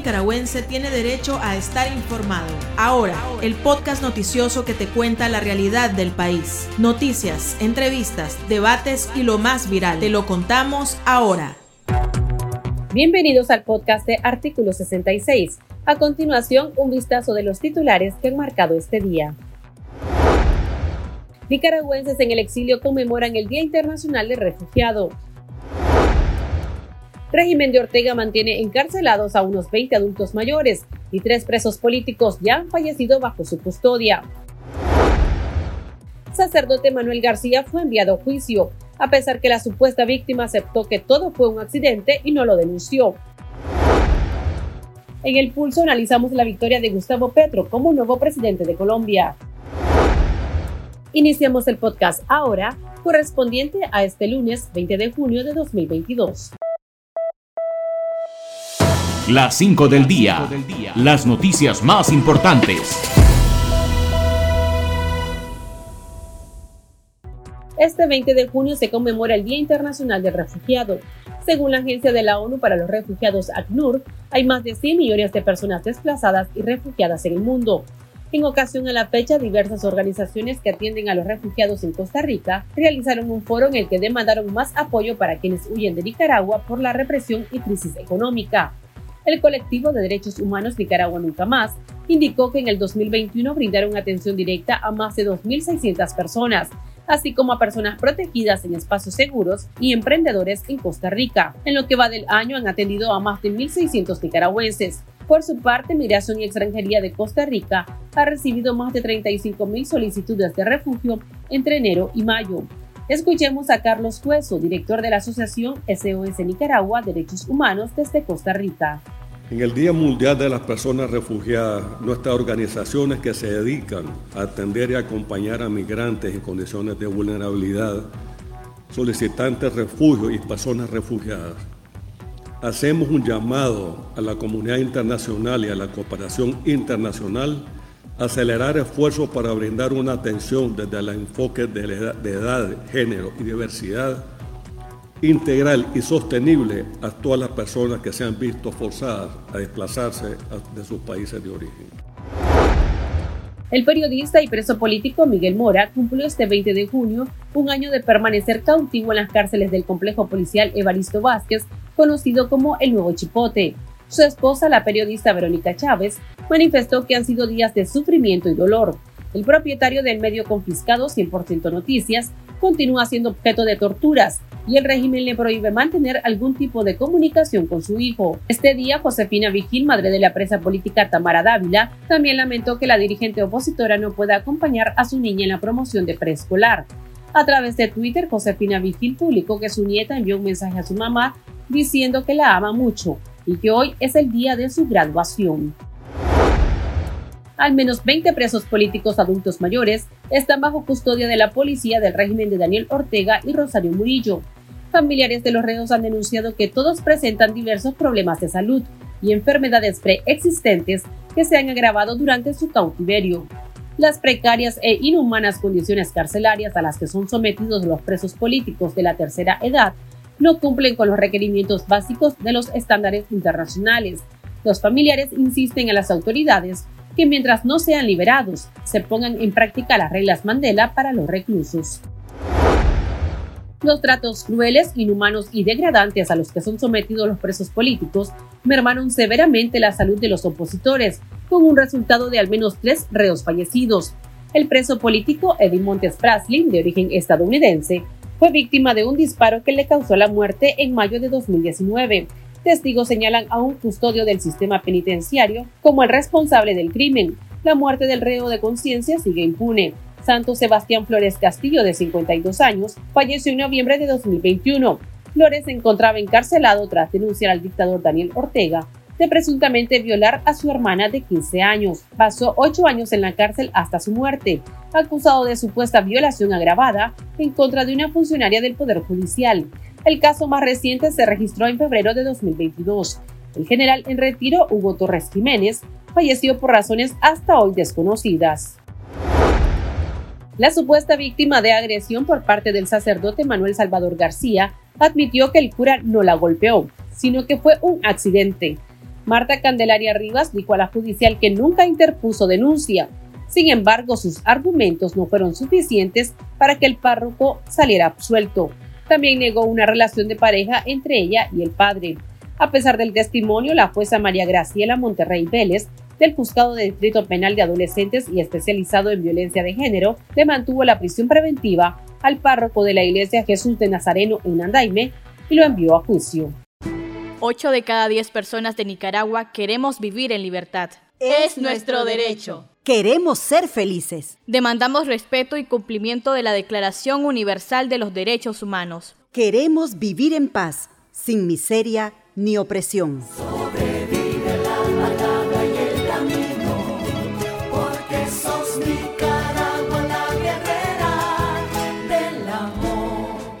nicaragüense tiene derecho a estar informado. Ahora, el podcast noticioso que te cuenta la realidad del país. Noticias, entrevistas, debates y lo más viral. Te lo contamos ahora. Bienvenidos al podcast de Artículo 66. A continuación, un vistazo de los titulares que han marcado este día. Nicaragüenses en el exilio conmemoran el Día Internacional del Refugiado régimen de Ortega mantiene encarcelados a unos 20 adultos mayores y tres presos políticos ya han fallecido bajo su custodia. Sacerdote Manuel García fue enviado a juicio, a pesar que la supuesta víctima aceptó que todo fue un accidente y no lo denunció. En el pulso analizamos la victoria de Gustavo Petro como nuevo presidente de Colombia. Iniciamos el podcast ahora, correspondiente a este lunes 20 de junio de 2022. Las 5 del día. Las noticias más importantes. Este 20 de junio se conmemora el Día Internacional del Refugiado. Según la Agencia de la ONU para los Refugiados ACNUR, hay más de 100 millones de personas desplazadas y refugiadas en el mundo. En ocasión a la fecha, diversas organizaciones que atienden a los refugiados en Costa Rica realizaron un foro en el que demandaron más apoyo para quienes huyen de Nicaragua por la represión y crisis económica. El colectivo de derechos humanos Nicaragua Nunca Más indicó que en el 2021 brindaron atención directa a más de 2.600 personas, así como a personas protegidas en espacios seguros y emprendedores en Costa Rica. En lo que va del año han atendido a más de 1.600 nicaragüenses. Por su parte, Migración y Extranjería de Costa Rica ha recibido más de 35.000 solicitudes de refugio entre enero y mayo. Escuchemos a Carlos Cueso, director de la Asociación SOS Nicaragua Derechos Humanos desde Costa Rica. En el Día Mundial de las Personas Refugiadas, nuestras organizaciones que se dedican a atender y acompañar a migrantes en condiciones de vulnerabilidad, solicitantes de refugio y personas refugiadas, hacemos un llamado a la comunidad internacional y a la cooperación internacional acelerar esfuerzos para brindar una atención desde el enfoque de, edad, género y diversidad integral y sostenible a todas las personas que se han visto forzadas a desplazarse de sus países de origen. El periodista y preso político Miguel Mora cumplió este 20 de junio un año de permanecer cautivo en las cárceles del complejo policial Evaristo Vázquez, conocido como el Nuevo Chipote. Su esposa, la periodista Verónica Chávez, manifestó que han sido días de sufrimiento y dolor. El propietario del medio confiscado 100% Noticias continúa siendo objeto de torturas y el régimen le prohíbe mantener algún tipo de comunicación con su hijo. Este día, Josefina Vigil, madre de la presa política Tamara Dávila, también lamentó que la dirigente opositora no pueda acompañar a su niña en la promoción de preescolar. A través de Twitter, Josefina Vigil publicó que su nieta envió un mensaje a su mamá diciendo que la ama mucho y que hoy es el día de su graduación. Al menos 20 presos políticos adultos mayores están bajo custodia de la policía del régimen de Daniel Ortega y Rosario Murillo. Familiares de los reos han denunciado que todos presentan diversos problemas de salud y enfermedades preexistentes que se han agravado durante su cautiverio. Las precarias e inhumanas condiciones carcelarias a las que son sometidos los presos políticos de la tercera edad no cumplen con los requerimientos básicos de los estándares internacionales. Los familiares insisten a las autoridades que mientras no sean liberados, se pongan en práctica las reglas Mandela para los reclusos. Los tratos crueles, inhumanos y degradantes a los que son sometidos los presos políticos mermaron severamente la salud de los opositores, con un resultado de al menos tres reos fallecidos. El preso político Eddie Montes Praslin, de origen estadounidense, fue víctima de un disparo que le causó la muerte en mayo de 2019. Testigos señalan a un custodio del sistema penitenciario como el responsable del crimen. La muerte del reo de conciencia sigue impune. Santo Sebastián Flores Castillo, de 52 años, falleció en noviembre de 2021. Flores se encontraba encarcelado tras denunciar al dictador Daniel Ortega de presuntamente violar a su hermana de 15 años. Pasó ocho años en la cárcel hasta su muerte, acusado de supuesta violación agravada en contra de una funcionaria del Poder Judicial. El caso más reciente se registró en febrero de 2022. El general en retiro, Hugo Torres Jiménez, falleció por razones hasta hoy desconocidas. La supuesta víctima de agresión por parte del sacerdote Manuel Salvador García admitió que el cura no la golpeó, sino que fue un accidente. Marta Candelaria Rivas dijo a la judicial que nunca interpuso denuncia. Sin embargo, sus argumentos no fueron suficientes para que el párroco saliera absuelto. También negó una relación de pareja entre ella y el padre. A pesar del testimonio, la jueza María Graciela Monterrey Vélez del Juzgado de Distrito Penal de Adolescentes y especializado en violencia de género le mantuvo la prisión preventiva al párroco de la Iglesia Jesús de Nazareno en Nandaime y lo envió a juicio. Ocho de cada diez personas de Nicaragua queremos vivir en libertad. Es nuestro derecho. Queremos ser felices. Demandamos respeto y cumplimiento de la Declaración Universal de los Derechos Humanos. Queremos vivir en paz, sin miseria ni opresión.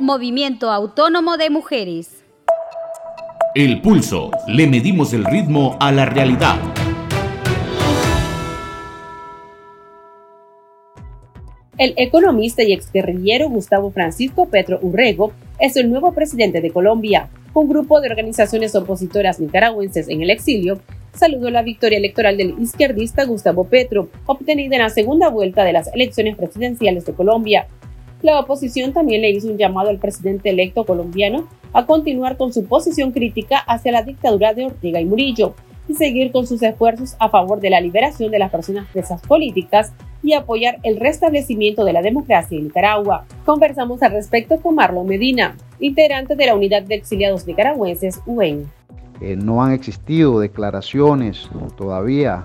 Movimiento Autónomo de Mujeres. El pulso. Le medimos el ritmo a la realidad. El economista y exguerrillero Gustavo Francisco Petro Urrego es el nuevo presidente de Colombia. Un grupo de organizaciones opositoras nicaragüenses en el exilio saludó la victoria electoral del izquierdista Gustavo Petro, obtenida en la segunda vuelta de las elecciones presidenciales de Colombia. La oposición también le hizo un llamado al presidente electo colombiano a continuar con su posición crítica hacia la dictadura de Ortega y Murillo y seguir con sus esfuerzos a favor de la liberación de las personas presas políticas y apoyar el restablecimiento de la democracia en Nicaragua. Conversamos al respecto con Marlon Medina, integrante de la Unidad de Exiliados Nicaragüenses, UEN. Eh, no han existido declaraciones todavía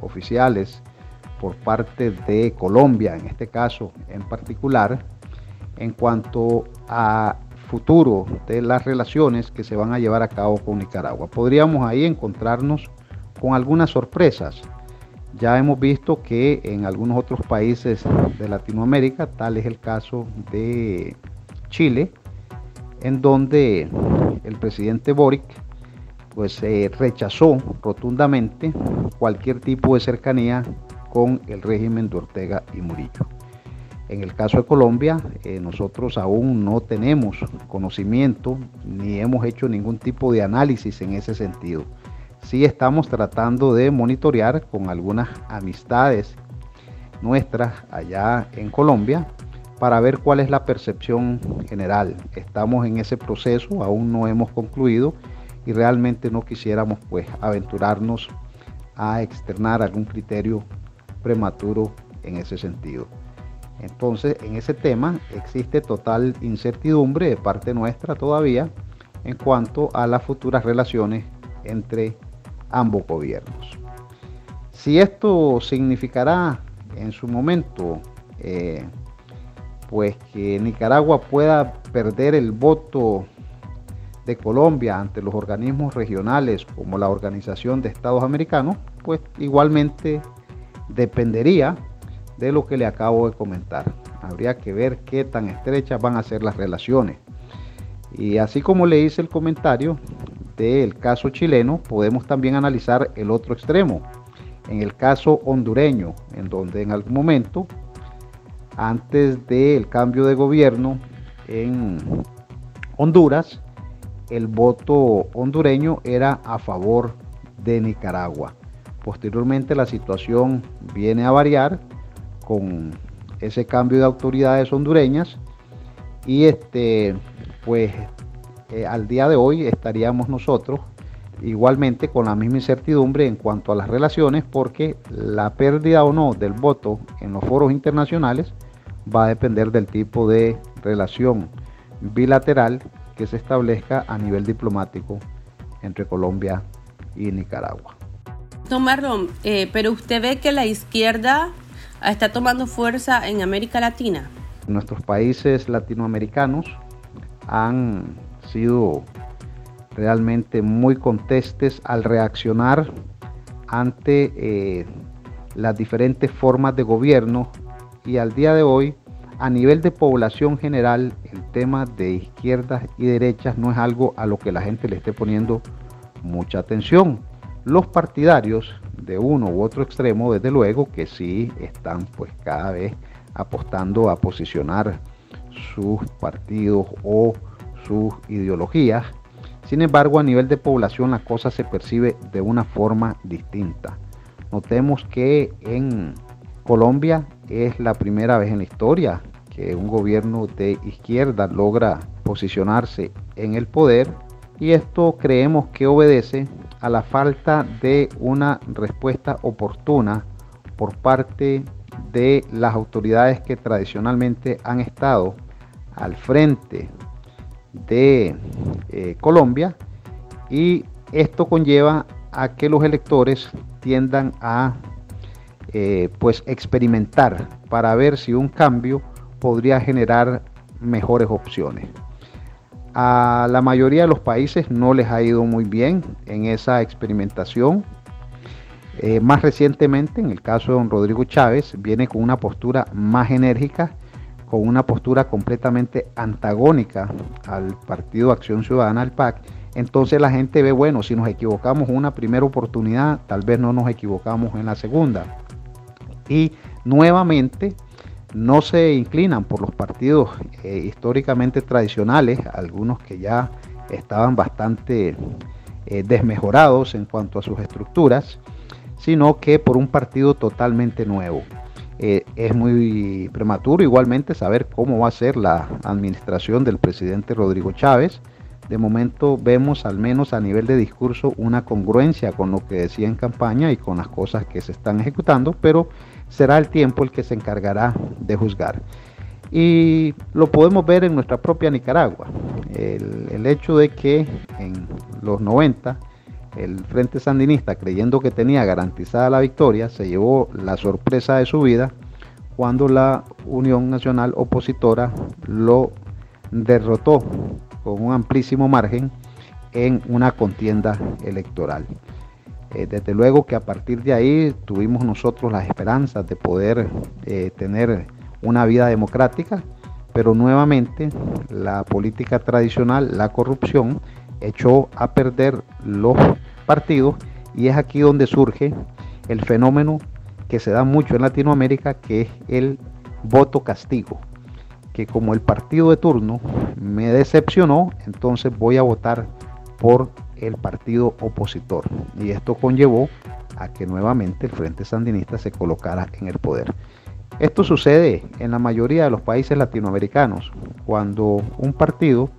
oficiales por parte de Colombia, en este caso en particular, en cuanto a futuro de las relaciones que se van a llevar a cabo con Nicaragua. Podríamos ahí encontrarnos con algunas sorpresas. Ya hemos visto que en algunos otros países de Latinoamérica, tal es el caso de Chile, en donde el presidente Boric pues eh, rechazó rotundamente cualquier tipo de cercanía con el régimen de Ortega y Murillo. En el caso de Colombia, eh, nosotros aún no tenemos conocimiento ni hemos hecho ningún tipo de análisis en ese sentido. Sí estamos tratando de monitorear con algunas amistades nuestras allá en Colombia para ver cuál es la percepción general. Estamos en ese proceso, aún no hemos concluido y realmente no quisiéramos pues aventurarnos a externar algún criterio prematuro en ese sentido. Entonces, en ese tema existe total incertidumbre de parte nuestra todavía en cuanto a las futuras relaciones entre ambos gobiernos. Si esto significará en su momento, eh, pues que Nicaragua pueda perder el voto de Colombia ante los organismos regionales como la Organización de Estados Americanos, pues igualmente dependería de lo que le acabo de comentar. Habría que ver qué tan estrechas van a ser las relaciones. Y así como le hice el comentario del caso chileno, podemos también analizar el otro extremo, en el caso hondureño, en donde en algún momento, antes del cambio de gobierno en Honduras, el voto hondureño era a favor de Nicaragua. Posteriormente la situación viene a variar con ese cambio de autoridades hondureñas y este pues eh, al día de hoy estaríamos nosotros igualmente con la misma incertidumbre en cuanto a las relaciones porque la pérdida o no del voto en los foros internacionales va a depender del tipo de relación bilateral que se establezca a nivel diplomático entre Colombia y Nicaragua. Don Marlon, eh, pero usted ve que la izquierda está tomando fuerza en América Latina. Nuestros países latinoamericanos han sido realmente muy contestes al reaccionar ante eh, las diferentes formas de gobierno y al día de hoy a nivel de población general el tema de izquierdas y derechas no es algo a lo que la gente le esté poniendo mucha atención los partidarios de uno u otro extremo, desde luego que sí están pues cada vez apostando a posicionar sus partidos o sus ideologías. Sin embargo, a nivel de población la cosa se percibe de una forma distinta. Notemos que en Colombia es la primera vez en la historia que un gobierno de izquierda logra posicionarse en el poder y esto creemos que obedece a la falta de una respuesta oportuna por parte de las autoridades que tradicionalmente han estado al frente de eh, Colombia y esto conlleva a que los electores tiendan a eh, pues experimentar para ver si un cambio podría generar mejores opciones. A la mayoría de los países no les ha ido muy bien en esa experimentación. Eh, más recientemente, en el caso de don Rodrigo Chávez, viene con una postura más enérgica, con una postura completamente antagónica al Partido Acción Ciudadana, al PAC. Entonces la gente ve, bueno, si nos equivocamos una primera oportunidad, tal vez no nos equivocamos en la segunda. Y nuevamente no se inclinan por los partidos eh, históricamente tradicionales, algunos que ya estaban bastante eh, desmejorados en cuanto a sus estructuras, sino que por un partido totalmente nuevo. Eh, es muy prematuro igualmente saber cómo va a ser la administración del presidente Rodrigo Chávez. De momento vemos al menos a nivel de discurso una congruencia con lo que decía en campaña y con las cosas que se están ejecutando, pero será el tiempo el que se encargará de juzgar. Y lo podemos ver en nuestra propia Nicaragua. El, hecho de que en los 90 el Frente Sandinista, creyendo que tenía garantizada la victoria, se llevó la sorpresa de su vida cuando la Unión Nacional Opositora lo derrotó con un amplísimo margen en una contienda electoral. Eh, desde luego que a partir de ahí tuvimos nosotros las esperanzas de poder eh, tener una vida democrática, pero nuevamente la política tradicional, la corrupción, echó a perder los partidos y es aquí donde surge el fenómeno que se da mucho en Latinoamérica, que es el voto castigo, que como el partido de turno me decepcionó, entonces voy a votar por el partido opositor. Y esto conllevó a que nuevamente el Frente Sandinista se colocara en el poder. Esto sucede en la mayoría de los países latinoamericanos, cuando un partido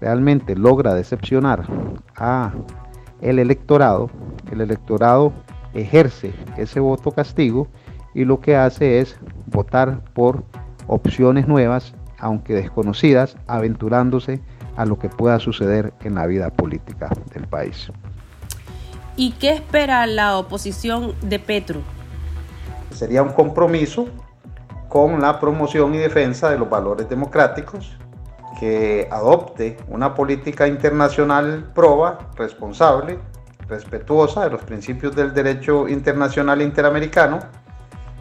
realmente logra decepcionar a el electorado, el electorado ejerce ese voto castigo y lo que hace es votar por opciones nuevas, aunque desconocidas, aventurándose a lo que pueda suceder en la vida política del país. ¿Y qué espera la oposición de Petro? Sería un compromiso con la promoción y defensa de los valores democráticos, que adopte una política internacional proba, responsable, respetuosa de los principios del derecho internacional interamericano,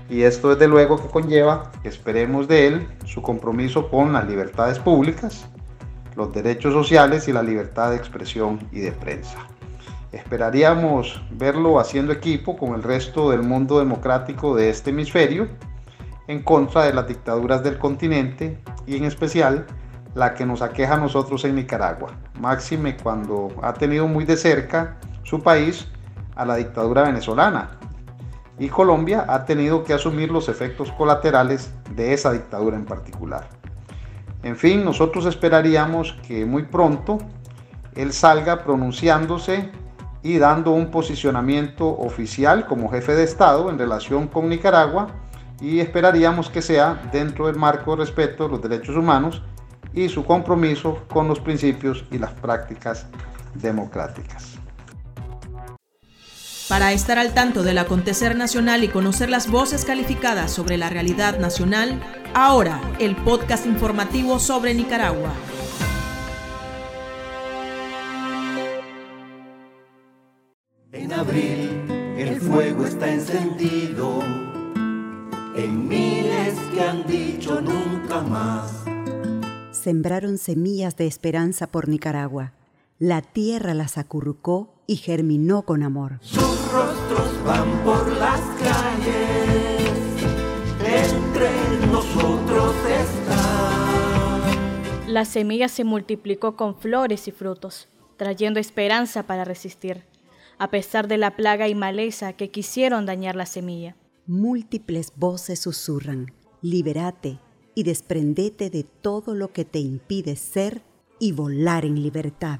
y esto desde luego que conlleva, esperemos de él, su compromiso con las libertades públicas, los derechos sociales y la libertad de expresión y de prensa. Esperaríamos verlo haciendo equipo con el resto del mundo democrático de este hemisferio en contra de las dictaduras del continente y en especial la que nos aqueja a nosotros en Nicaragua. Máxime cuando ha tenido muy de cerca su país a la dictadura venezolana y Colombia ha tenido que asumir los efectos colaterales de esa dictadura en particular. En fin, nosotros esperaríamos que muy pronto él salga pronunciándose y dando un posicionamiento oficial como jefe de Estado en relación con Nicaragua y esperaríamos que sea dentro del marco de respeto a los derechos humanos y su compromiso con los principios y las prácticas democráticas. Para estar al tanto del acontecer nacional y conocer las voces calificadas sobre la realidad nacional, ahora el podcast informativo sobre Nicaragua. En abril el fuego está encendido, en miles que han dicho nunca más. Sembraron semillas de esperanza por Nicaragua. La tierra las acurrucó y germinó con amor. Sus rostros van por las calles, entre nosotros está. La semilla se multiplicó con flores y frutos. trayendo esperanza para resistir, a pesar de la plaga y maleza que quisieron dañar la semilla. Múltiples voces susurran, liberate y desprendete de todo lo que te impide ser y volar en libertad.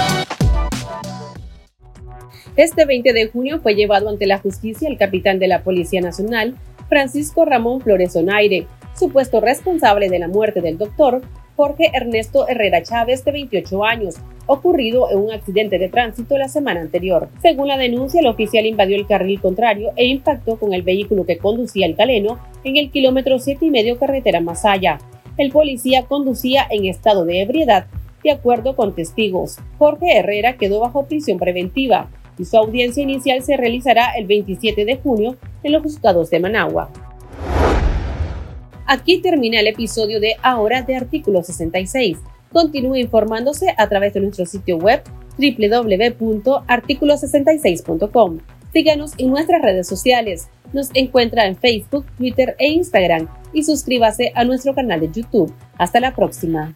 Este 20 de junio fue llevado ante la justicia el capitán de la Policía Nacional, Francisco Ramón Flores Onaire, supuesto responsable de la muerte del doctor Jorge Ernesto Herrera Chávez, de 28 años, ocurrido en un accidente de tránsito la semana anterior. Según la denuncia, el oficial invadió el carril contrario e impactó con el vehículo que conducía el caleno en el kilómetro 7 y medio carretera Masaya. El policía conducía en estado de ebriedad, de acuerdo con testigos. Jorge Herrera quedó bajo prisión preventiva y su audiencia inicial se realizará el 27 de junio en los juzgados de Managua. Aquí termina el episodio de Ahora de Artículo 66. Continúe informándose a través de nuestro sitio web www.articulo66.com. Síganos en nuestras redes sociales. Nos encuentra en Facebook, Twitter e Instagram y suscríbase a nuestro canal de YouTube. Hasta la próxima.